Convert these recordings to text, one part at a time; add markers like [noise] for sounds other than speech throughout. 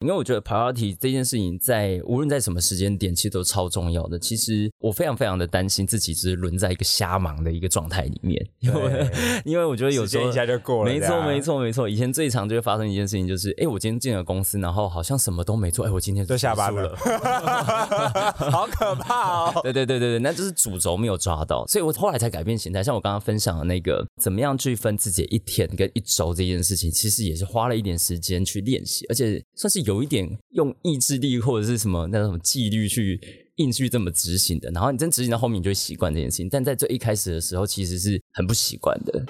因为我觉得 priority 这件事情在无论在什么时间点，其实都超重要的。其实我非常非常的担心自己只是沦在一个瞎忙的一个状态里面，因为因为我觉得有时候一下就过了，没错没错没错。以前最常就会发生一件事情，就是哎，我今天进了公司，然后好像什么都没做，哎，我今天都下班了，好可怕哦！[laughs] 对对对对对，那就是主轴没有抓到，所以我后来才改变形态。像我刚刚分享的那个，怎么样去分自己一天跟一周这件事情，其实也是花了一点时间去练习，而且算是有一点用意志力或者是什么那种纪律去硬去这么执行的。然后你真执行到后面，你就会习惯这件事情。但在最一开始的时候，其实是很不习惯的。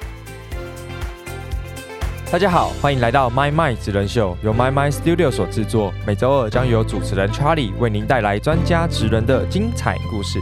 大家好，欢迎来到 My My 职人秀，由 My My Studio 所制作。每周二将由主持人 Charlie 为您带来专家职人的精彩故事。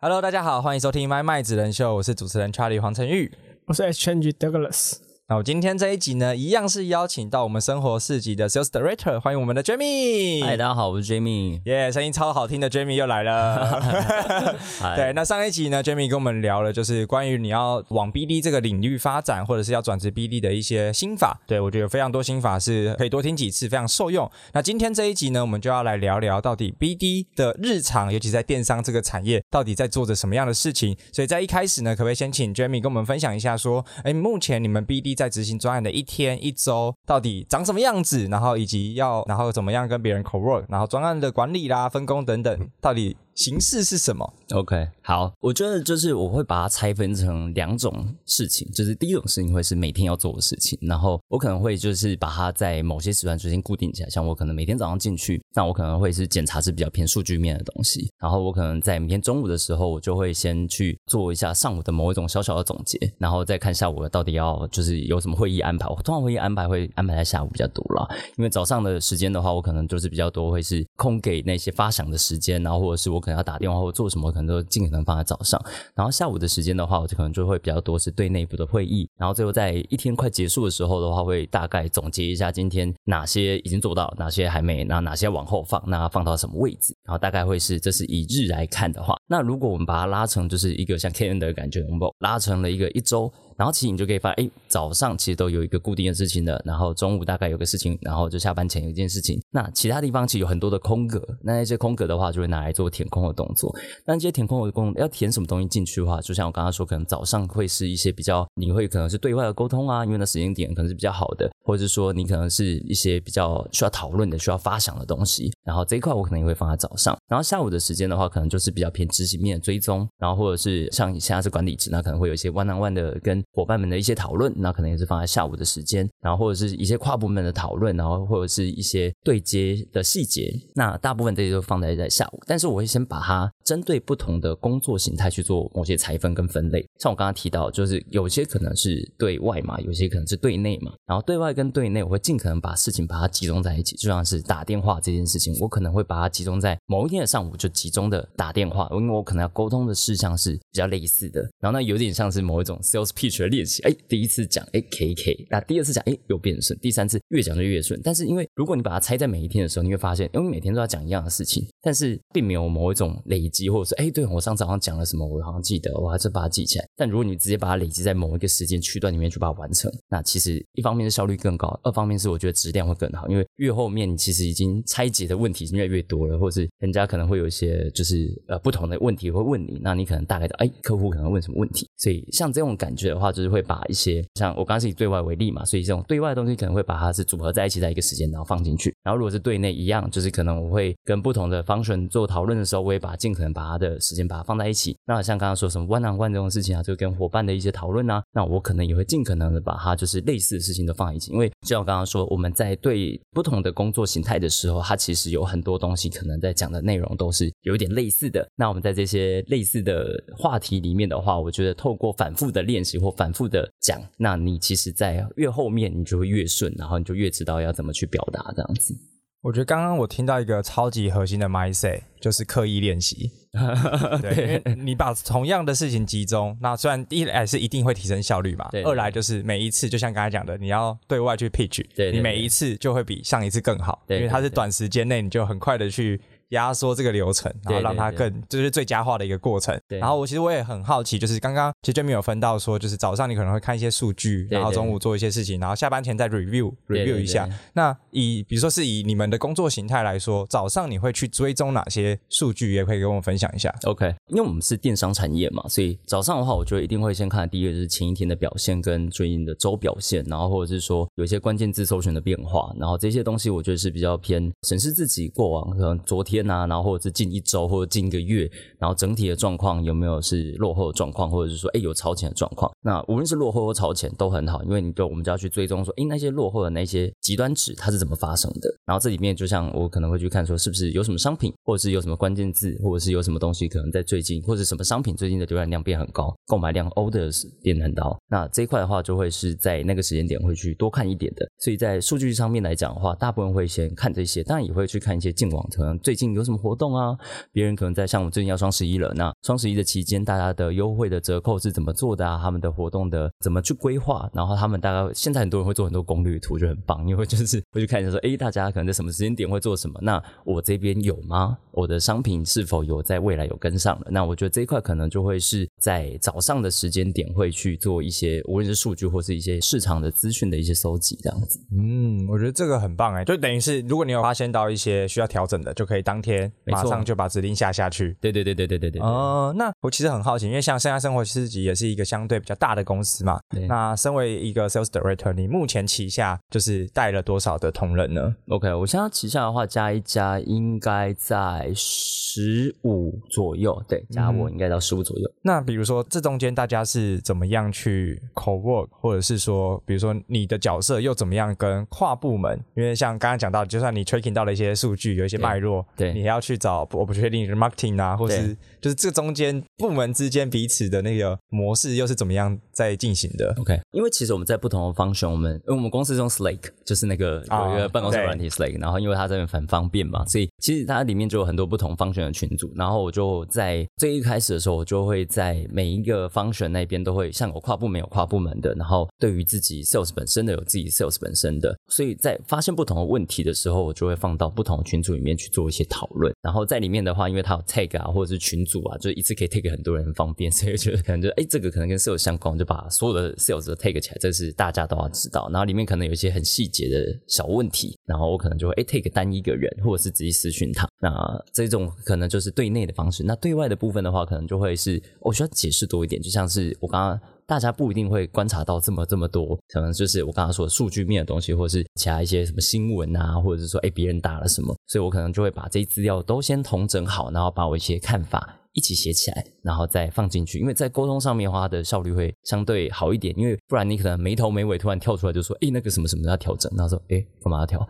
Hello，大家好，欢迎收听 My My 职人秀，我是主持人 Charlie 黄晨玉，我是 Exchange Douglas。那我今天这一集呢，一样是邀请到我们生活四级的 Sales Director，欢迎我们的 Jamie。嗨，大家好，我是 Jamie。耶，声音超好听的 Jamie 又来了。[laughs] 对，那上一集呢，Jamie 跟我们聊了，就是关于你要往 BD 这个领域发展，或者是要转职 BD 的一些心法。对我觉得有非常多心法是可以多听几次，非常受用。那今天这一集呢，我们就要来聊聊到底 BD 的日常，尤其在电商这个产业，到底在做着什么样的事情。所以在一开始呢，可不可以先请 Jamie 跟我们分享一下，说，哎，目前你们 BD 在执行专案的一天一周到底长什么样子，然后以及要然后怎么样跟别人 co work，然后专案的管理啦、分工等等，到底。形式是什么？OK，好，我觉得就是我会把它拆分成两种事情，就是第一种事情会是每天要做的事情，然后我可能会就是把它在某些时段之间固定起来，像我可能每天早上进去，那我可能会是检查是比较偏数据面的东西，然后我可能在每天中午的时候，我就会先去做一下上午的某一种小小的总结，然后再看下午到底要就是有什么会议安排。我通常会议安排会安排在下午比较多了，因为早上的时间的话，我可能就是比较多会是空给那些发想的时间，然后或者是我。可能要打电话或做什么，可能都尽可能放在早上。然后下午的时间的话，我就可能就会比较多是对内部的会议。然后最后在一天快结束的时候的话，会大概总结一下今天哪些已经做到，哪些还没，那哪些往后放，那放到什么位置。然后大概会是这是以日来看的话，那如果我们把它拉成就是一个像 K N 的感觉，我们拉成了一个一周。然后其实你就可以发现，哎，早上其实都有一个固定的事情的，然后中午大概有个事情，然后就下班前有一件事情。那其他地方其实有很多的空格，那那些空格的话就会拿来做填空的动作。那这些填空的功要填什么东西进去的话，就像我刚刚说，可能早上会是一些比较，你会可能是对外的沟通啊，因为那时间点可能是比较好的，或者是说你可能是一些比较需要讨论的、需要发想的东西。然后这一块我可能也会放在早上。然后下午的时间的话，可能就是比较偏执行面的追踪，然后或者是像你现在是管理职，那可能会有一些 one on one 的跟伙伴们的一些讨论，那可能也是放在下午的时间，然后或者是一些跨部门的讨论，然后或者是一些对接的细节，那大部分这些都放在在下午。但是我会先把它针对不同的工作形态去做某些拆分跟分类。像我刚刚提到，就是有些可能是对外嘛，有些可能是对内嘛。然后对外跟对内，我会尽可能把事情把它集中在一起，就像是打电话这件事情，我可能会把它集中在某一天的上午就集中的打电话，因为我可能要沟通的事项是比较类似的。然后那，有点像是某一种 sales pitch 学练习，哎。第一次讲哎 K K，那第二次讲哎又变顺，第三次越讲就越顺。但是因为如果你把它拆在每一天的时候，你会发现，因为每天都要讲一样的事情，但是并没有某一种累积，或者是哎，对我上次好像讲了什么，我好像记得，我还是把它记起来。但如果你直接把它累积在某一个时间区段里面去把它完成，那其实一方面是效率更高，二方面是我觉得质量会更好。因为越后面你其实已经拆解的问题越来越多了，或者是人家可能会有一些就是呃不同的问题会问你，那你可能大概的哎客户可能问什么问题，所以像这种感觉的话，话就是会把一些像我刚。是以对外为例嘛，所以这种对外的东西可能会把它是组合在一起，在一个时间然后放进去。然后如果是对内一样，就是可能我会跟不同的 function 做讨论的时候，我也把尽可能把它的时间把它放在一起。那像刚刚说什么 one on one 这种事情啊，就跟伙伴的一些讨论啊，那我可能也会尽可能的把它就是类似的事情都放在一起。因为就像我刚刚说，我们在对不同的工作形态的时候，它其实有很多东西可能在讲的内容都是有点类似的。那我们在这些类似的话题里面的话，我觉得透过反复的练习或反复的讲，那你其实在越后面你就会越顺，然后你就越知道要怎么去表达这样子。我觉得刚刚我听到一个超级核心的 mindset，就是刻意练习。[laughs] 对，你把同样的事情集中，那虽然一来是一定会提升效率嘛，二来就是每一次就像刚才讲的，你要对外去 pitch，你每一次就会比上一次更好，因为它是短时间内你就很快的去。压缩这个流程，然后让它更就是最佳化的一个过程。然后我其实我也很好奇，就是刚刚其实就没有分到说，就是早上你可能会看一些数据，然后中午做一些事情，然后下班前再 review review 一下。那以比如说是以你们的工作形态来说，早上你会去追踪哪些数据，也可以跟我们分享一下。OK，因为我们是电商产业嘛，所以早上的话，我觉得一定会先看第一个就是前一天的表现跟最近的周表现，然后或者是说有一些关键字搜寻的变化，然后这些东西我觉得是比较偏审视自己过往可能昨天啊，然后或者是近一周或者近一个月，然后整体的状况有没有是落后的状况，或者是说哎有超前的状况。那无论是落后或超前都很好，因为你就我们就要去追踪说，哎那些落后的那些极端值它是怎么发生的，然后这里面就像我可能会去看说是不是有什么商品，或者是有什么关键字，或者是有什么东西可能在最近或者什么商品最近的浏览量变很高，购买量 orders 变很高，那这一块的话就会是在那个时间点会去多看一点的。所以在数据上面来讲的话，大部分会先看这些，当然也会去看一些近网，可能最近有什么活动啊，别人可能在像我们最近要双十一了，那双十一的期间大家的优惠的折扣是怎么做的啊？他们的活动的怎么去规划？然后他们大概现在很多人会做很多攻略图，就很棒，因为就是会去看一下说，哎，大家可能在什么时间点会做什么？那我这边有吗？我的商品是否有在未来有跟上了？那我觉得这一块可能就会是在早上的时间点会去做一些，无论是数据或是一些市场的资讯的一些搜集，这样子。嗯，我觉得这个很棒哎，就等于是如果你有发现到一些需要调整的，就可以当天马上就把指令下下去。对对对对对对对。哦，那我其实很好奇，因为像现在生活自己也是一个相对比较大的公司嘛。那身为一个 sales director，你目前旗下就是带了多少的同仁呢？OK，我现在旗下的话加一加应该在十五左右，对，加我应该到十五左右。那比如说这中间大家是怎么样去 co work，或者是说，比如说你的角色又怎么样跟跨部门？因为像刚刚讲到，就算你 tracking 到了一些数据，有一些脉络，对，你还要去找我不确定是 marketing 啊，或是就是这中间部门之间彼此的那个模式又是怎么样在进行的？OK，因为其实我们在不同的方向，我们因为我们公司用 Slack，就是那个有一个办公室软体 Slack，然后因为它这边很方便嘛，所以其实它里面就有很多不同方向的群组，然后我就在最一开始的时候，我就会在每一个方向那边都会像我跨部门有跨部门的，然后对于自己 sales 本身的有自己 sales 本身的，所以在发现不同的问题的时候，我就会放到不同的群组里面去做一些讨论。然后在里面的话，因为它有 tag 啊，或者是群组啊，就一次可以 tag 很多人，方便，[laughs] 所以就可能就哎，这个可能跟 sales 相关，就把所有的 sales 都 tag 起来，这是大家都要知道。然后里面可能有一些很细节的小问题，然后我可能就会哎 tag 单一个人，或者是直接私讯他。那这种可能就是对内的方式。那对外的部分的话，可能就会是我需要解释多一点，就像是我刚刚大家不一定会观察到这么这么多，可能就是我刚刚说的数据面的东西，或者是其他一些什么新闻啊，或者是说哎别人打了什么，所以我可能就会把这些资料都先统整好，然后把我一些看法。一起写起来，然后再放进去，因为在沟通上面的话，它的效率会相对好一点。因为不然你可能没头没尾，突然跳出来就说：“哎，那个什么什么要调整。”然后说：“哎，干嘛要调？”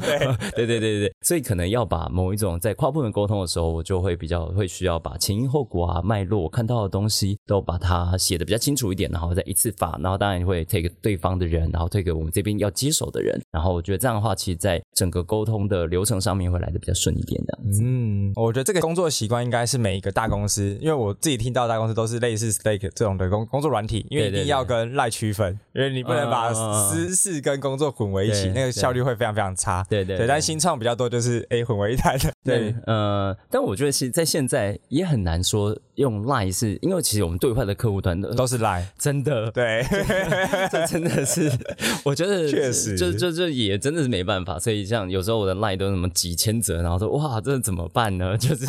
对 [laughs] 对对对对所以可能要把某一种在跨部门沟通的时候，我就会比较会需要把前因后果啊、脉络看到的东西都把它写的比较清楚一点，然后再一次发。然后当然会 take 对方的人，然后 take 我们这边要接手的人。然后我觉得这样的话，其实在整个沟通的流程上面会来的比较顺一点的。嗯，我觉得这个工作习惯。应该是每一个大公司，因为我自己听到大公司都是类似 Stake 这种的工工作软体，因为一定要跟赖区分，因为你不能把私事跟工作混为一起，那个效率会非常非常差。对对，但新创比较多，就是哎混为一谈的。对，呃，但我觉得其实在现在也很难说用赖，是因为其实我们对外的客户端的都是赖，真的。对，[laughs] 这真的是，[laughs] 我觉得确实，就就就也真的是没办法。所以像有时候我的赖都什么几千折，然后说哇，这怎么办呢？[laughs] 就是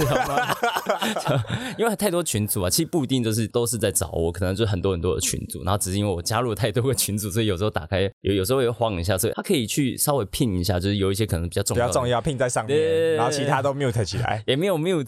[laughs] 因为太多群组啊，其实不一定就是都是在找我，可能就很多很多的群组，然后只是因为我加入了太多个群组，所以有时候打开有有时候会晃一下，所以他可以去稍微拼一下，就是有一些可能比较重要、比较重要拼在上面，然后其他都 mute 起来，也没有 mute，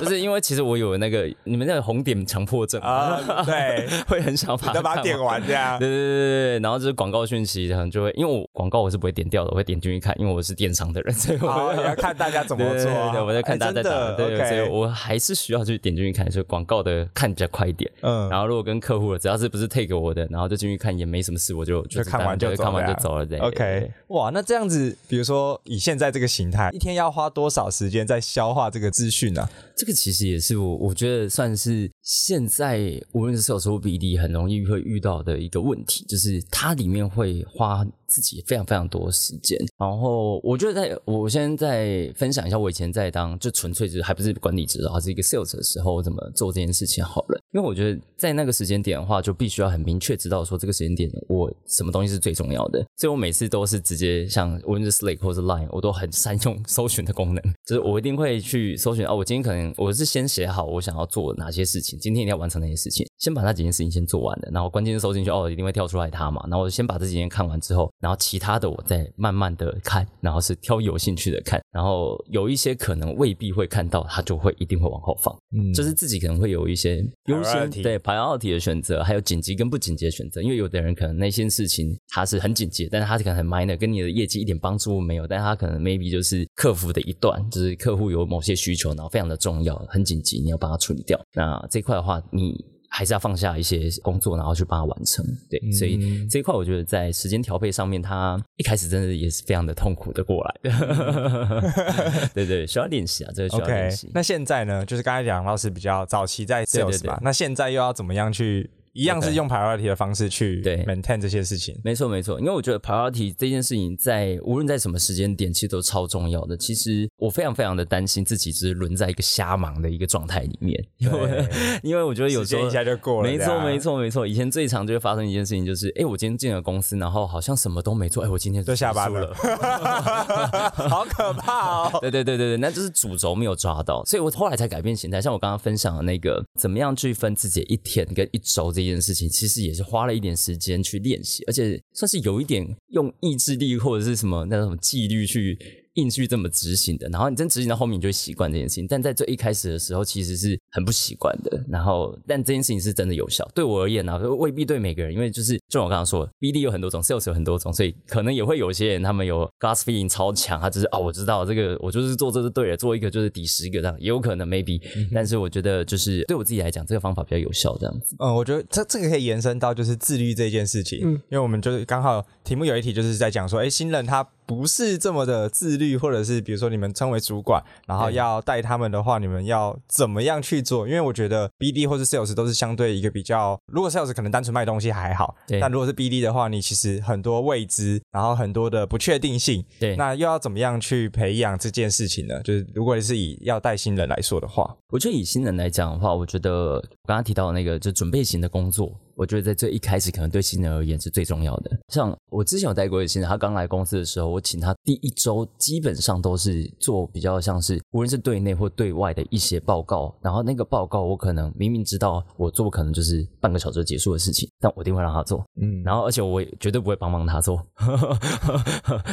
就是因为其实我有那个你们那个红点强迫症啊，对，[laughs] 会很想把把它点完这样，[laughs] 对对对对对，然后就是广告讯息可能就会，因为我广告我是不会点掉的，我会点进去看，因为我是电商的人，所以我要看大家怎么做，我在看大家在打，对，所以我还是需要去点进去看，所以广告的看比较快一点，嗯，然后如果跟客户了，只要是不是 take 我的，然后就进去看也没什么事，我就就看完就看完就走了，，OK，哇，那这样子，比如说以现在这个形态，一天要花多少时间在消化这个资讯呢？这个其实也是我我觉得算是现在无论是销售 BD 很容易会遇到的一个问题，就是它里面会花。自己非常非常多时间。然后我觉得，在我先在分享一下我以前在当就纯粹就是还不是管理者，而是一个 sales 的时候，怎么做这件事情好了。因为我觉得在那个时间点的话，就必须要很明确知道说这个时间点我什么东西是最重要的。所以我每次都是直接像无论是 Slack 或者 Line，我都很 [laughs] 善用搜寻的功能，就是我一定会去搜寻哦，我今天可能我是先写好我想要做哪些事情，今天一定要完成那些事情，先把那几件事情先做完了，然后关键收进去哦，一定会跳出来它嘛，然后我先把这几件看完之后，然后其他的我再慢慢的看，然后是挑有兴趣的看，然后有一些可能未必会看到，他就会一定会往后放，嗯，就是自己可能会有一些优先对排。奥体的选择，还有紧急跟不紧急的选择，因为有的人可能那些事情他是很紧急，但是他可能很 minor，跟你的业绩一点帮助没有，但是他可能 maybe 就是客服的一段，就是客户有某些需求，然后非常的重要，很紧急，你要帮他处理掉。那这块的话，你。还是要放下一些工作，然后去帮他完成。对，所以这一块我觉得在时间调配上面，他一开始真的也是非常的痛苦的过来的。[laughs] 对对，需要练习啊，这个需要练习。那现在呢，就是刚才讲到是比较早期在 sales 吧，那现在又要怎么样去？一样是用 priority 的方式去对。maintain 这些事情，没错没错，因为我觉得 priority 这件事情在无论在什么时间点，其实都超重要的。其实我非常非常的担心自己只是沦在一个瞎忙的一个状态里面，因为 [laughs] 因为我觉得有时候一下就过了。没错没错没错，以前最常就会发生一件事情，就是哎，我今天进了公司，然后好像什么都没做，哎，我今天就下班了，[laughs] 好可怕哦！[laughs] 对对对对对，那就是主轴没有抓到，所以我后来才改变形态。像我刚刚分享的那个，怎么样去分自己一天跟一周这件事情，其实。也是花了一点时间去练习，而且算是有一点用意志力或者是什么那种纪律去。硬去这么执行的，然后你真执行到后面，你就会习惯这件事情。但在最一开始的时候，其实是很不习惯的。然后，但这件事情是真的有效。对我而言呢，未必对每个人，因为就是就我刚刚说，BD 有很多种，Sales 有很多种，所以可能也会有些人他们有 Gas feeling 超强，他只是哦，我知道这个，我就是做这是对的，做一个就是抵十个这样，也有可能 maybe。但是我觉得就是对我自己来讲，这个方法比较有效这样子。嗯，我觉得这这个可以延伸到就是自律这件事情。嗯，因为我们就是刚好题目有一题就是在讲说，哎，新人他。不是这么的自律，或者是比如说你们称为主管，然后要带他们的话，你们要怎么样去做？因为我觉得 BD 或是 Sales 都是相对一个比较，如果 Sales 可能单纯卖东西还好，但如果是 BD 的话，你其实很多未知，然后很多的不确定性，对，那又要怎么样去培养这件事情呢？就是如果你是以要带新人来说的话，我觉得以新人来讲的话，我觉得我刚刚提到的那个就准备型的工作。我觉得在最一开始，可能对新人而言是最重要的。像我之前有带过一个新人，他刚来公司的时候，我请他第一周基本上都是做比较像是无论是对内或对外的一些报告。然后那个报告，我可能明明知道我做可能就是半个小时就结束的事情，但我一定会让他做。嗯，然后而且我绝对不会帮帮他做，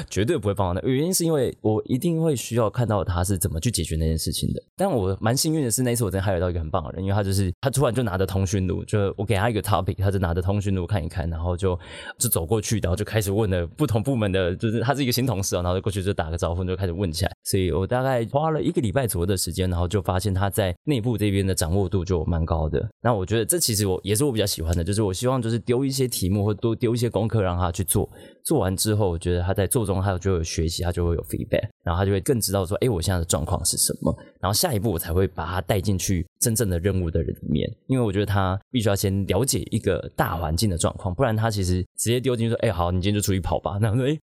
绝对不会帮忙的。[laughs] 原因是因为我一定会需要看到他是怎么去解决那件事情的。但我蛮幸运的是，那次我真的还到一个很棒的人，因为他就是他突然就拿着通讯录，就我给他一个 topic。他就拿着通讯录看一看，然后就就走过去，然后就开始问了不同部门的，就是他是一个新同事啊，然后就过去就打个招呼，就开始问起来。所以我大概花了一个礼拜左右的时间，然后就发现他在内部这边的掌握度就蛮高的。那我觉得这其实我也是我比较喜欢的，就是我希望就是丢一些题目或多丢一些功课让他去做，做完之后，我觉得他在做中他就有学习，他就会有 feedback，然后他就会更知道说，哎，我现在的状况是什么，然后下一步我才会把他带进去真正的任务的人里面，因为我觉得他必须要先了解一。一个大环境的状况，不然他其实直接丢进去说：“哎，好，你今天就出去跑吧。”那说：“哎，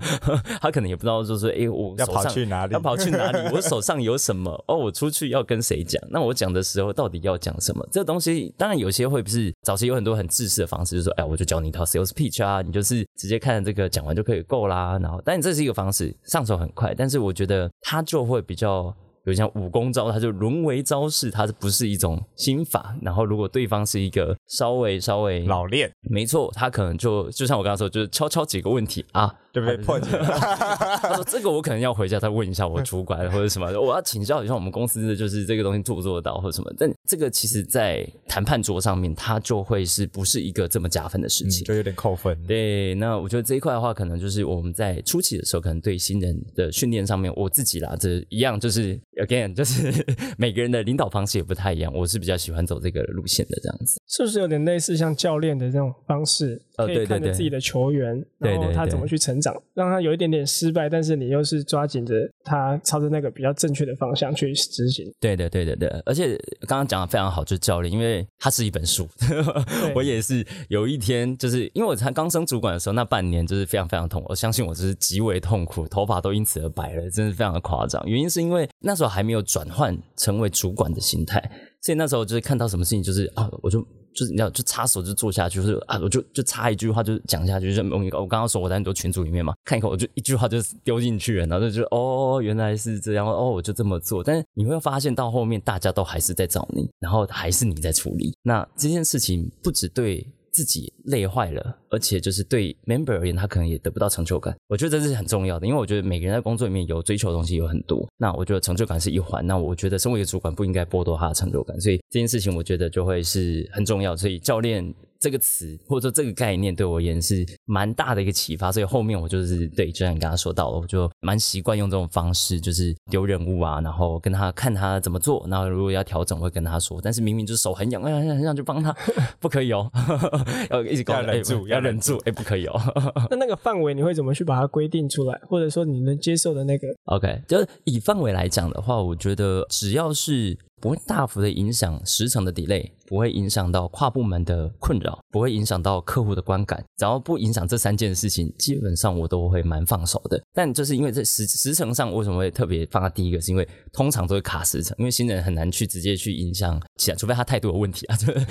[laughs] 他可能也不知道，就是哎，我要跑去哪里？要跑去哪里？[laughs] 我手上有什么？哦，我出去要跟谁讲？那我讲的时候到底要讲什么？这个东西当然有些会不是早期有很多很自私的方式，就是说：哎，我就教你一套 sales pitch 啊，你就是直接看这个讲完就可以够啦。然后，但这是一个方式，上手很快，但是我觉得他就会比较。有像武功招，它就沦为招式，它是不是一种心法？然后如果对方是一个稍微稍微老练，没错，他可能就就像我刚刚说，就是敲敲几个问题啊。对不对？破解。他说：[laughs] “这个我可能要回家再问一下我主管或者什么，我要请教一下我们公司的，就是这个东西做不做得到或者什么。但这个其实，在谈判桌上面，它就会是不是一个这么加分的事情，就有点扣分。对，那我觉得这一块的话，可能就是我们在初期的时候，可能对新人的训练上面，我自己啦，这一样就是 again，就是 [laughs] 每个人的领导方式也不太一样。我是比较喜欢走这个路线的，这样子，是不是有点类似像教练的这种方式？可以看着自己的球员，对对对然后他怎么去成长，让他有一点点失败，但是你又是抓紧着他朝着那个比较正确的方向去执行。对的，对的，对，而且刚刚讲的非常好，就是教练，因为他是一本书，[laughs] 我也是有一天，就是因为我才刚升主管的时候，那半年就是非常非常痛苦，我相信我就是极为痛苦，头发都因此而白了，真是非常的夸张。原因是因为那时候还没有转换成为主管的心态，所以那时候就是看到什么事情就是啊，我就。就是你要就插手就做下去，就是啊，我就就插一句话就讲下去，就我我刚刚说我在很多群组里面嘛，看一口我就一句话就丢进去了，然后就哦原来是这样，哦我就这么做，但是你会发现到后面大家都还是在找你，然后还是你在处理，那这件事情不止对。自己累坏了，而且就是对 member 而言，他可能也得不到成就感。我觉得这是很重要的，因为我觉得每个人在工作里面有追求的东西有很多。那我觉得成就感是一环，那我觉得身为一个主管不应该剥夺他的成就感，所以这件事情我觉得就会是很重要。所以教练。这个词或者说这个概念对我而言是蛮大的一个启发，所以后面我就是对，就像你刚刚说到了，我就蛮习惯用这种方式，就是丢任务啊，然后跟他看他怎么做，然后如果要调整会跟他说，但是明明就是手很痒，哎呀很想去帮他，不可以哦，要一直要忍住，要忍住，哎不可以哦。那那个范围你会怎么去把它规定出来，或者说你能接受的那个？OK，就是以范围来讲的话，我觉得只要是。不会大幅的影响时程的 delay，不会影响到跨部门的困扰，不会影响到客户的观感。只要不影响这三件事情，基本上我都会蛮放手的。但就是因为这时时程上为什么会特别放在第一个，是因为通常都会卡时程，因为新人很难去直接去影响其他，除非他态度有问题啊。[laughs] 就是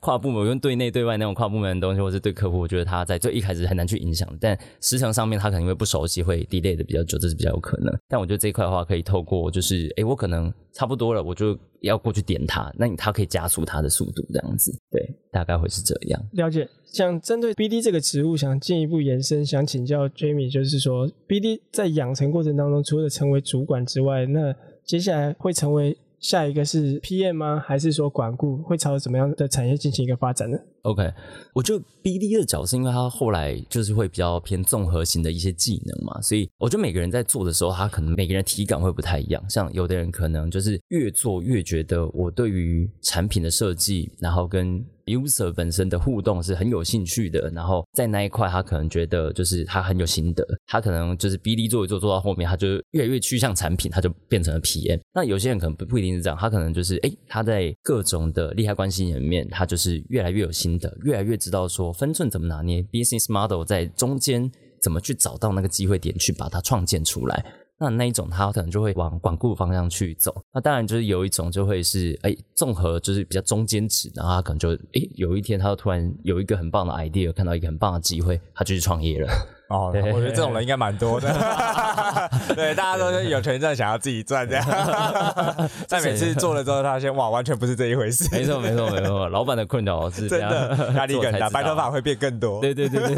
跨部门跟对内对外那种跨部门的东西，或是对客户，我觉得他在最一开始很难去影响。但时程上面他可能因为不熟悉，会 delay 的比较久，这是比较有可能。但我觉得这一块的话，可以透过就是，哎，我可能差不多了，我就。要过去点它，那你它可以加速它的速度，这样子，对，大概会是这样。了解，像针对 BD 这个职务，想进一步延伸，想请教 Jamie，就是说，BD 在养成过程当中，除了成为主管之外，那接下来会成为下一个是 PM 吗？还是说管顾？会朝怎么样的产业进行一个发展呢？OK，我觉得 BD 的角色，因为他后来就是会比较偏综合型的一些技能嘛，所以我觉得每个人在做的时候，他可能每个人体感会不太一样。像有的人可能就是越做越觉得我对于产品的设计，然后跟 user 本身的互动是很有兴趣的，然后在那一块他可能觉得就是他很有心得，他可能就是 BD 做一做做到后面，他就越来越趋向产品，他就变成了 PM。那有些人可能不不一定是这样，他可能就是哎他在各种的利害关系里面，他就是越来越有心。得越来越知道说分寸怎么拿捏，business model 在中间怎么去找到那个机会点去把它创建出来，那那一种他可能就会往管固方向去走。那当然就是有一种就会是哎综合就是比较中间值，然后他可能就哎有一天他突然有一个很棒的 idea，看到一个很棒的机会，他就去创业了。哦，我觉得这种人应该蛮多的。[laughs] 对，大家都是有权在想要自己赚这样。[laughs] 但每次做了之后，他现哇，完全不是这一回事。没错，没错，没错。老板的困扰是 [laughs] 真的压力更大，白头发会变更多。对对对对。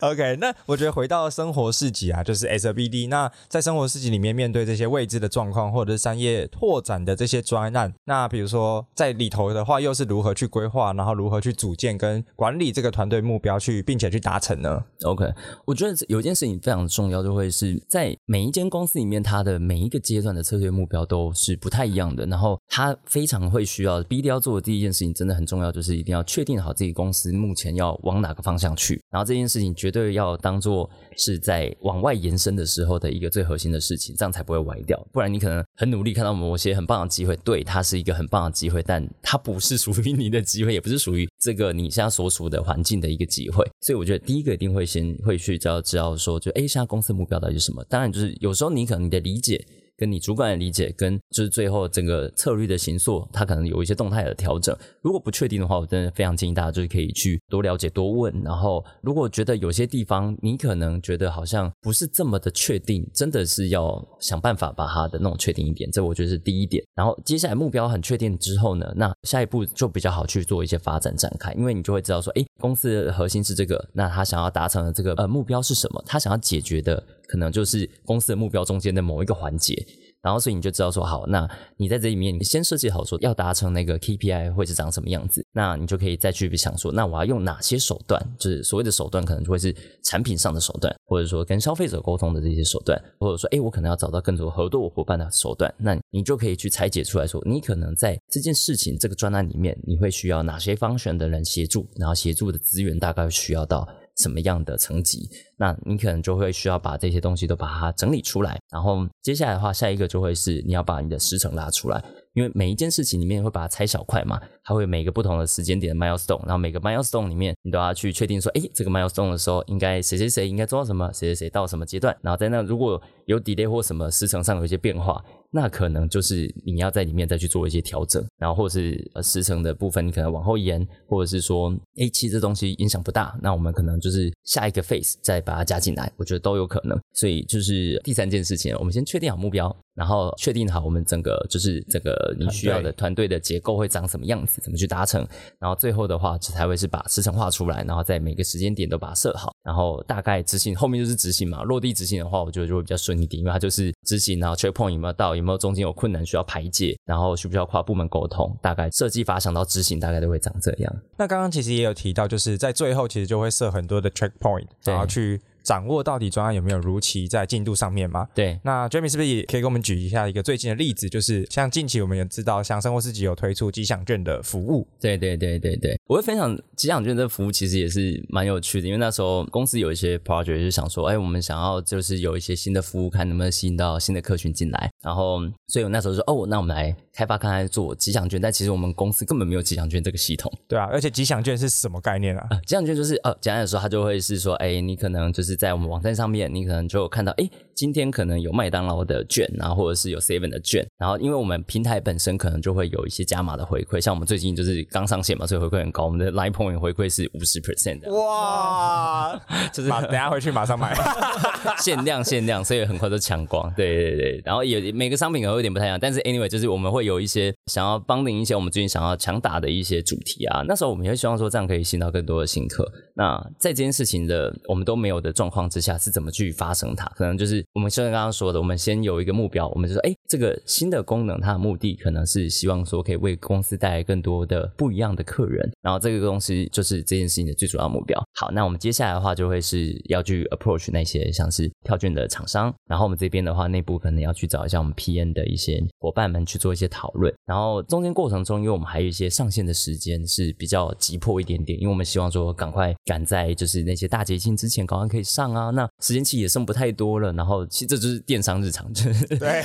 OK，那我觉得回到生活市集啊，就是 SBD。那在生活市集里面，面对这些未知的状况，或者是商业拓展的这些专案，那比如说在里头的话，又是如何去规划，然后如何去组建跟管理这个团队目标，去并且去达成呢？OK。我觉得有一件事情非常重要，就会是在每一间公司里面，它的每一个阶段的策略目标都是不太一样的。然后，它非常会需要 BD 要做的第一件事情，真的很重要，就是一定要确定好自己公司目前要往哪个方向去。然后，这件事情绝对要当做是在往外延伸的时候的一个最核心的事情，这样才不会歪掉。不然，你可能很努力看到某些很棒的机会，对，它是一个很棒的机会，但它不是属于你的机会，也不是属于这个你现在所处的环境的一个机会。所以，我觉得第一个一定会先。会去只要知道说，就哎，现在公司目标到底是什么？当然，就是有时候你可能你的理解。跟你主管的理解，跟就是最后整个策略的行塑，它可能有一些动态的调整。如果不确定的话，我真的非常建议大家就是可以去多了解、多问。然后，如果觉得有些地方你可能觉得好像不是这么的确定，真的是要想办法把它的弄确定一点。这我觉得是第一点。然后接下来目标很确定之后呢，那下一步就比较好去做一些发展展开，因为你就会知道说，哎，公司的核心是这个，那他想要达成的这个呃目标是什么？他想要解决的。可能就是公司的目标中间的某一个环节，然后所以你就知道说好，那你在这里面你先设计好说要达成那个 KPI 会是长什么样子，那你就可以再去想说，那我要用哪些手段，就是所谓的手段可能就会是产品上的手段，或者说跟消费者沟通的这些手段，或者说哎我可能要找到更多合作伙伴的手段，那你就可以去拆解出来说，你可能在这件事情这个专案里面，你会需要哪些方选的人协助，然后协助的资源大概需要到。什么样的层级？那你可能就会需要把这些东西都把它整理出来，然后接下来的话，下一个就会是你要把你的时程拉出来，因为每一件事情里面会把它拆小块嘛，它会每个不同的时间点的 milestone，然后每个 milestone 里面你都要去确定说，哎，这个 milestone 的时候应该谁谁谁应该做到什么，谁谁谁到什么阶段，然后在那如果有 delay 或什么时程上有一些变化。那可能就是你要在里面再去做一些调整，然后或是呃时程的部分，你可能往后延，或者是说，哎，其实这东西影响不大，那我们可能就是下一个 phase 再把它加进来，我觉得都有可能。所以就是第三件事情，我们先确定好目标。然后确定好我们整个就是这个你需要的团队的结构会长什么样子，怎么去达成。然后最后的话才会是把时程画出来，然后在每个时间点都把它设好，然后大概执行，后面就是执行嘛。落地执行的话，我觉得就会比较顺一点，因为它就是执行，然后 check point 有没有到，有没有中间有困难需要排解，然后需不需要跨部门沟通，大概设计法想到执行大概都会长这样。那刚刚其实也有提到，就是在最后其实就会设很多的 check point，然后去。掌握到底专案有没有如期在进度上面吗？对，那 Jamie 是不是也可以给我们举一下一个最近的例子？就是像近期我们也知道，像生活四级有推出吉祥券的服务。对对对对对，我会分享吉祥券这服务，其实也是蛮有趣的，因为那时候公司有一些 project 就想说，哎，我们想要就是有一些新的服务，看能不能吸引到新的客群进来。然后，所以我那时候说，哦，那我们来开发看看做吉祥券，但其实我们公司根本没有吉祥券这个系统。对啊，而且吉祥券是什么概念啊？吉祥券就是呃，简单的说，它就会是说，哎，你可能就是在我们网站上。面你可能就看到，哎，今天可能有麦当劳的券，然后或者是有 Seven 的券，然后因为我们平台本身可能就会有一些加码的回馈，像我们最近就是刚上线嘛，所以回馈很高，我们的 Line Point 回馈是五十 percent 的，哇，[laughs] 就是等下回去马上买，[laughs] 限量限量，所以很快都抢光，对对对，然后也每个商品可能有点不太一样，但是 anyway 就是我们会有一些想要帮您一些我们最近想要强打的一些主题啊，那时候我们也会希望说这样可以吸引到更多的新客，那在这件事情的我们都没有的状况之下是怎么去发生它？可能就是我们像刚刚说的，我们先有一个目标，我们就说，哎，这个新的功能，它的目的可能是希望说可以为公司带来更多的不一样的客人，然后这个东西就是这件事情的最主要目标。好，那我们接下来的话就会是要去 approach 那些像是票券的厂商，然后我们这边的话，内部可能要去找一下我们 PN 的一些伙伴们去做一些讨论，然后中间过程中，因为我们还有一些上线的时间是比较急迫一点点，因为我们希望说赶快赶在就是那些大节庆之前赶快可以上啊，那。时间期也剩不太多了，然后其实这就是电商日常，就是对，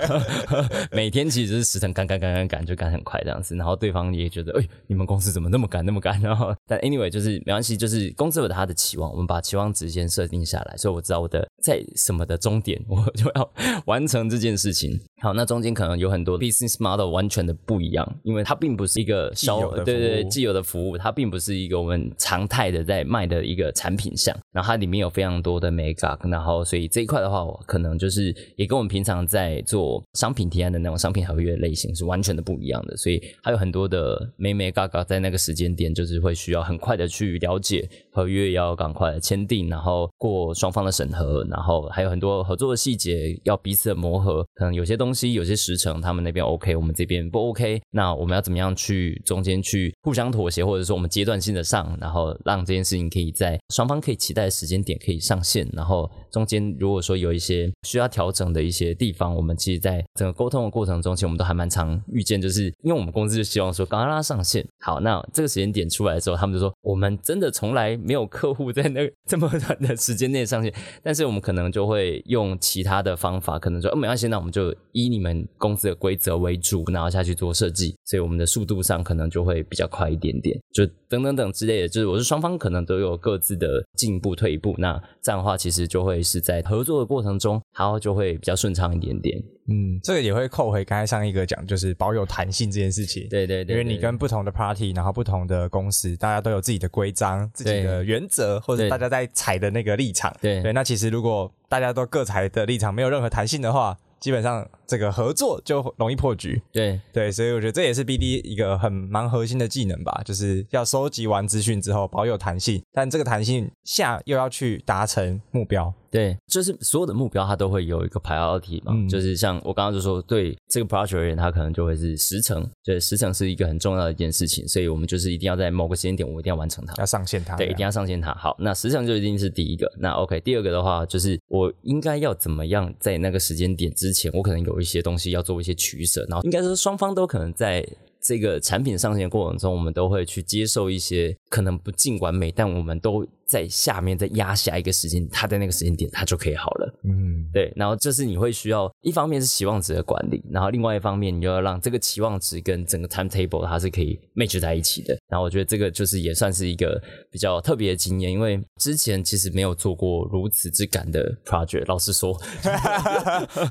[laughs] 每天其实是时辰赶赶赶赶赶就赶很快这样子，然后对方也觉得，哎，你们公司怎么那么赶那么赶？然后但 anyway 就是没关系，就是公司有他的期望，我们把期望值先设定下来，所以我知道我的在什么的终点，我就要 [laughs] 完成这件事情。好，那中间可能有很多 business model 完全的不一样，因为它并不是一个销对对既有的服务，它并不是一个我们常态的在卖的一个产品项，然后它它里面有非常多的 mega，然后所以这一块的话，我可能就是也跟我们平常在做商品提案的那种商品合约类型是完全的不一样的，所以还有很多的 mega 在那个时间点，就是会需要很快的去了解合约也，要赶快签订，然后过双方的审核，然后还有很多合作的细节要彼此的磨合，可能有些东西。有些时程，他们那边 OK，我们这边不 OK，那我们要怎么样去中间去互相妥协，或者说我们阶段性的上，然后让这件事情可以在双方可以期待的时间点可以上线，然后中间如果说有一些需要调整的一些地方，我们其实在整个沟通的过程中，其实我们都还蛮常遇见，就是因为我们公司就希望说刚刚让它上线，好，那这个时间点出来的时候，他们就说我们真的从来没有客户在那这么短的时间内上线，但是我们可能就会用其他的方法，可能说哦没关系，那我们就。以你们公司的规则为主，然后下去做设计，所以我们的速度上可能就会比较快一点点，就等等等之类的，就是我是双方可能都有各自的进一步退步，那这样的话其实就会是在合作的过程中，然后就会比较顺畅一点点。嗯，这个也会扣回刚才上一个讲，就是保有弹性这件事情。对对对，因为你跟不同的 party，然后不同的公司，大家都有自己的规章、自己的原则，或者大家在踩的那个立场。对对，那其实如果大家都各踩的立场没有任何弹性的话，基本上这个合作就容易破局。对对，所以我觉得这也是 BD 一个很蛮核心的技能吧，就是要收集完资讯之后保有弹性，但这个弹性下又要去达成目标。对，就是所有的目标它都会有一个 priority 嘛，就是像我刚刚就说，对这个 project 而言，它可能就会是时程，对，时程是一个很重要的一件事情，所以我们就是一定要在某个时间点，我一定要完成它，要上线它，对，一定要上线它。好，那时程就一定是第一个。那 OK，第二个的话，就是我应该要怎么样在那个时间点之前，我可能有一些东西要做一些取舍，然后应该说双方都可能在。这个产品上线过程中，我们都会去接受一些可能不尽完美，但我们都。在下面再压下一个时间，他在那个时间点他就可以好了。嗯，对。然后这是你会需要，一方面是期望值的管理，然后另外一方面你就要让这个期望值跟整个 timetable 它是可以 match 在一起的。然后我觉得这个就是也算是一个比较特别的经验，因为之前其实没有做过如此之赶的 project。老实说，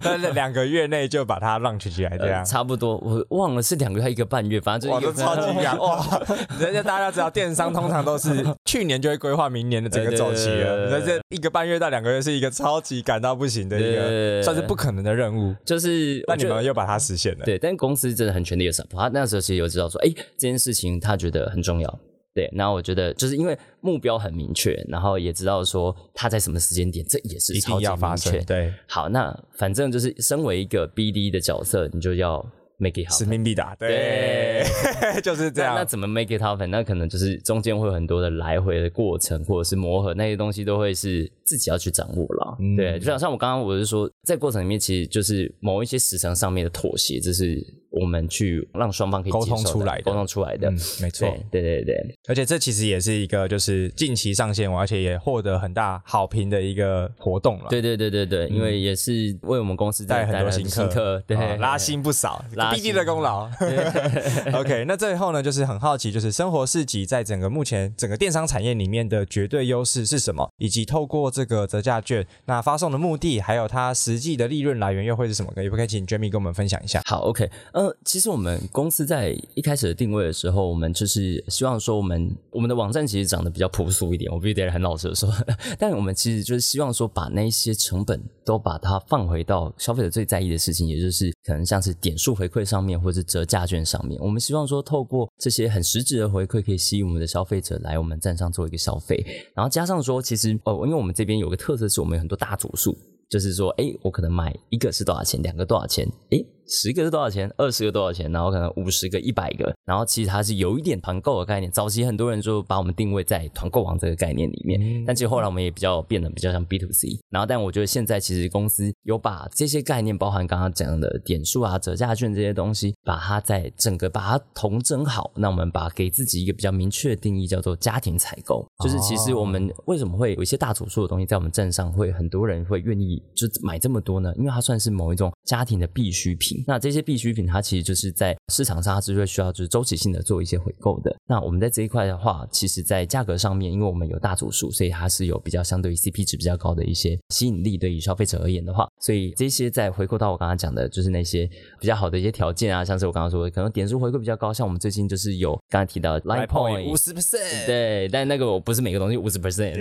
那 [laughs] 两个月内就把它 launch 起来，这样差不多。我忘了是两个月一个半月，反正就超级赶 [laughs] 哇！人家大家知道，电商通常都是去年就会规划明。年的整个周期了，那这一个半月到两个月是一个超级赶到不行的一个，算是不可能的任务。就是，那你们又把它实现了。对，但公司真的很全力的 support。他那时候其实有知道说，哎，这件事情他觉得很重要。对，然后我觉得就是因为目标很明确，然后也知道说他在什么时间点，这也是超级明确。对，好，那反正就是身为一个 BD 的角色，你就要。Make it 好，使命必达，对，[laughs] 就是这样。那怎么 make it happen？那可能就是中间会有很多的来回的过程，或者是磨合，那些东西都会是自己要去掌握了。对，就像像我刚刚我是说，在过程里面，其实就是某一些时程上面的妥协，这是。我们去让双方可以沟通出来，沟通出来的，没错，对对对，而且这其实也是一个就是近期上线，而且也获得很大好评的一个活动了。对对对对对，因为也是为我们公司带很多新客，对，拉新不少，[laughs] BD 的功劳。[laughs] [laughs] OK，那最后呢，就是很好奇，就是生活市集在整个目前整个电商产业里面的绝对优势是什么？以及透过这个折价券，那发送的目的，还有它实际的利润来源又会是什么？可以不可以请 Jamie 跟我们分享一下？好，OK，呃，其实我们公司在一开始的定位的时候，我们就是希望说，我们我们的网站其实长得比较朴素一点，我必须得很老实的说。[laughs] 但我们其实就是希望说，把那些成本都把它放回到消费者最在意的事情，也就是可能像是点数回馈上面，或是折价券上面。我们希望说，透过这些很实质的回馈，可以吸引我们的消费者来我们站上做一个消费。然后加上说，其实哦，因为我们这边有个特色，是我们有很多大组数，就是说，哎，我可能买一个是多少钱，两个多少钱，哎。十个是多少钱？二十个多少钱？然后可能五十个、一百个，然后其实它是有一点团购的概念。早期很多人就把我们定位在团购网这个概念里面，但其实后来我们也比较变得比较像 B to C。然后，但我觉得现在其实公司有把这些概念，包含刚刚讲的点数啊、折价券这些东西，把它在整个把它统整好。那我们把给自己一个比较明确的定义，叫做家庭采购。就是其实我们为什么会有一些大组数的东西在我们镇上，会很多人会愿意就买这么多呢？因为它算是某一种家庭的必需品。那这些必需品，它其实就是在市场上，它是会需要就是周期性的做一些回购的。那我们在这一块的话，其实在价格上面，因为我们有大组数，所以它是有比较相对于 CP 值比较高的一些吸引力。对于消费者而言的话，所以这些在回购到我刚刚讲的，就是那些比较好的一些条件啊，像是我刚刚说的，可能点数回购比较高，像我们最近就是有刚才提到 Line Point 五十 percent，对，但那个我不是每个东西五十 percent，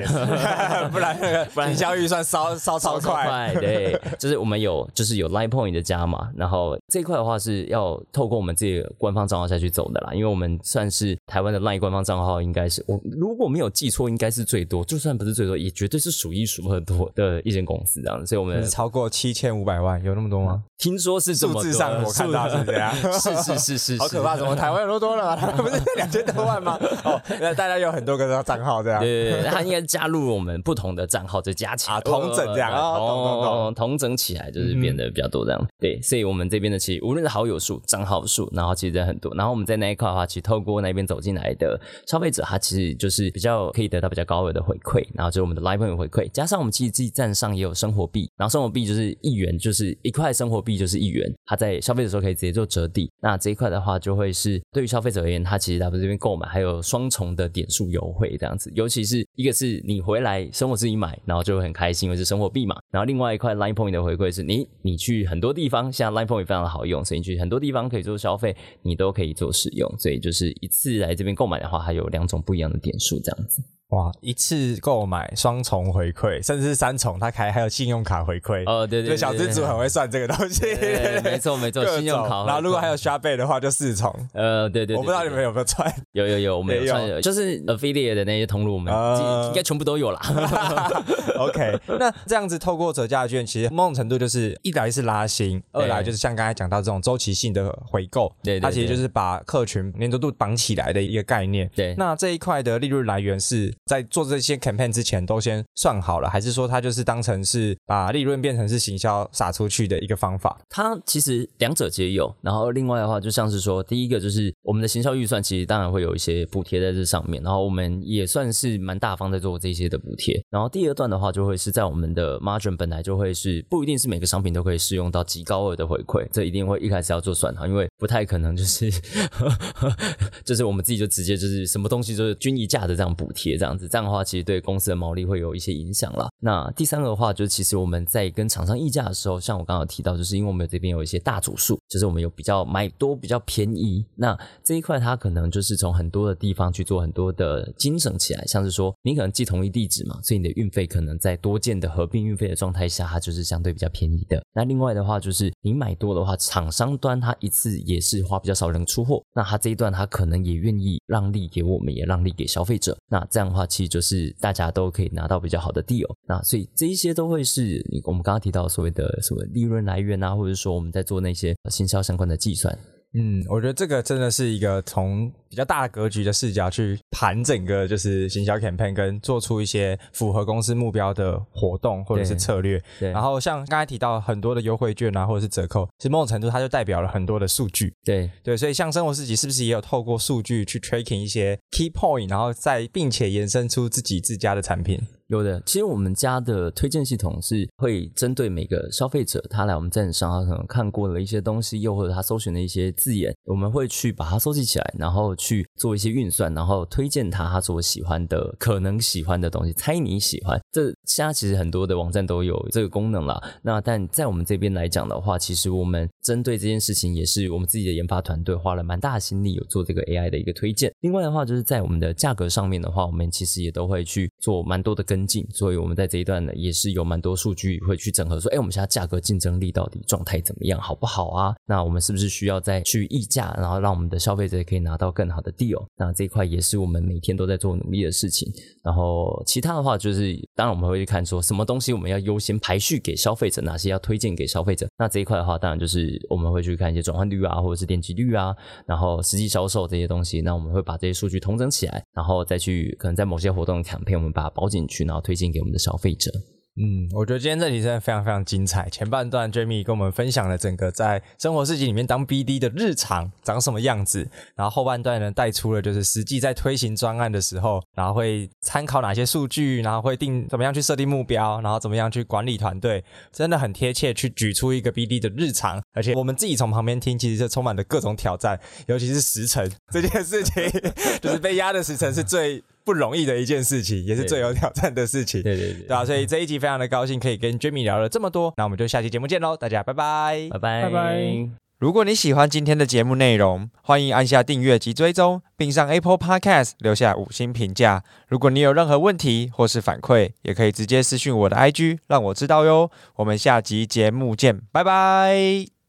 [laughs] 不然那个不然营销预算烧烧超快，对，就是我们有就是有 Line Point 的加嘛，然后这一块的话。是要透过我们自己的官方账号下去走的啦，因为我们算是台湾的 LINE 官方账号，应该是我如果没有记错，应该是最多，就算不是最多，也绝对是数一数二多的一间公司这样。所以我们超过七千五百万，有那么多吗？听说是数字上我看到是这样，[laughs] 是是是是，好可怕！怎么台湾有那么多了？[laughs] 不是两千多万吗？哦，那大家有很多个账号这样，对对对，他应该加入我们不同的账号再加起来，同整这样，同同整起来就是变得比较多这样。对，所以我们这边的其实无论是好友数、账号数，然后其实很多。然后我们在那一块的话，其实透过那边走进来的消费者，他其实就是比较可以得到比较高额的回馈。然后就是我们的 Live Point 回馈，加上我们其实自己站上也有生活币，然后生活币就是一元，就是一块生活币就是一元，它在消费的时候可以直接做折抵。那这一块的话，就会是对于消费者而言，他其实他们这边购买还有双重的点数优惠这样子。尤其是一个是你回来生活自己买，然后就会很开心，因为是生活币嘛。然后另外一块 Live Point 的回馈是你你去很多地方，像 Live Point 非常的好用，所以你去很多地方可以做消费。你都可以做使用，所以就是一次来这边购买的话，它有两种不一样的点数这样子。哇，一次购买双重回馈，甚至是三重，他开还有信用卡回馈。哦，对对，小资主很会算这个东西。没错没错，[laughs] 信用卡。然后如果还有刷倍的话，就四重。呃，对对。我不知道你们有没有串？有有有，我们 [laughs] 有，就是 affiliate 的那些通路，我们应该全部都有了。[laughs] OK，那这样子透过折价券，其实某种程度就是一来是拉新，二来就是像刚才讲到这种周期性的回购，对，它其实就是把客群粘着度绑起来的一个概念。对，那这一块的利润来源是在做这些 campaign 之前都先算好了，还是说它就是当成是把利润变成是行销撒出去的一个方法？它其实两者皆有。然后另外的话，就像是说，第一个就是我们的行销预算，其实当然会有一些补贴在这上面，然后我们也算是蛮大方在做这些的补贴。然后第二段的话，就会是在我们的 margin 本来就会是不一定是每个商品都可以适用到极高额的回馈，这一定会一开始要做算好，因为不太可能就是 [laughs] 就是我们自己就直接就是什么东西就是均一价的这样补贴这样子，这样的话其实对公司的毛利会有一些影响了。那第三个的话，就是其实我们在跟厂商议价的时候，像我刚刚提到，就是因为我们这边有一些大组数，就是我们有比较买多比较便宜，那这一块它可能就是从很多的地方去做很多的精省起来，像是说你可能寄同一地址嘛，所以你的运费可能在多件的合并运费的状态下，它就是相对比较便宜的。那另外的话，就是你买多的话，厂商端它一次也也是花比较少人出货，那他这一段他可能也愿意让利给我们，也让利给消费者。那这样的话，其实就是大家都可以拿到比较好的利哦。那所以这一些都会是我们刚刚提到所谓的什么利润来源啊，或者说我们在做那些行销相关的计算。嗯，我觉得这个真的是一个从比较大的格局的视角去盘整个就是行销 campaign，跟做出一些符合公司目标的活动或者是策略。对。然后像刚才提到很多的优惠券啊，或者是折扣，其实某种程度它就代表了很多的数据。对对，所以像生活市集是不是也有透过数据去 tracking 一些 key point，然后再并且延伸出自己自家的产品？有的，其实我们家的推荐系统是会针对每个消费者，他来我们站上，他可能看过了一些东西，又或者他搜寻的一些字眼，我们会去把它收集起来，然后去做一些运算，然后推荐他他所喜欢的、可能喜欢的东西，猜你喜欢。这现在其实很多的网站都有这个功能了。那但在我们这边来讲的话，其实我们针对这件事情，也是我们自己的研发团队花了蛮大的心力，有做这个 AI 的一个推荐。另外的话，就是在我们的价格上面的话，我们其实也都会去做蛮多的跟进。所以我们在这一段呢，也是有蛮多数据会去整合，说，哎，我们现在价格竞争力到底状态怎么样，好不好啊？那我们是不是需要再去议价，然后让我们的消费者可以拿到更好的 deal？那这一块也是我们每天都在做努力的事情。然后其他的话，就是当然我们会去看说，什么东西我们要优先排序给消费者，哪些要推荐给消费者。那这一块的话，当然就是我们会去看一些转换率啊，或者是点击率啊，然后实际销售这些东西。那我们会把这些数据统整起来，然后再去可能在某些活动卡片，我们把它包进去，然后推荐给我们的消费者。嗯，我觉得今天这题真的非常非常精彩。前半段 Jamie 跟我们分享了整个在生活世界里面当 BD 的日常长什么样子，然后后半段呢带出了就是实际在推行专案的时候，然后会参考哪些数据，然后会定怎么样去设定目标，然后怎么样去管理团队，真的很贴切去举出一个 BD 的日常。而且我们自己从旁边听，其实是充满了各种挑战，尤其是时辰 [laughs] 这件事情，[laughs] 就是被压的时辰是最。不容易的一件事情，也是最有挑战的事情。对对对，对啊，所以这一集非常的高兴，可以跟 Jimmy 聊了这么多。那我们就下期节目见喽，大家拜拜，拜拜拜拜。如果你喜欢今天的节目内容，欢迎按下订阅及追踪，并上 Apple Podcast 留下五星评价。如果你有任何问题或是反馈，也可以直接私讯我的 IG，让我知道哟。我们下集节目见，拜拜。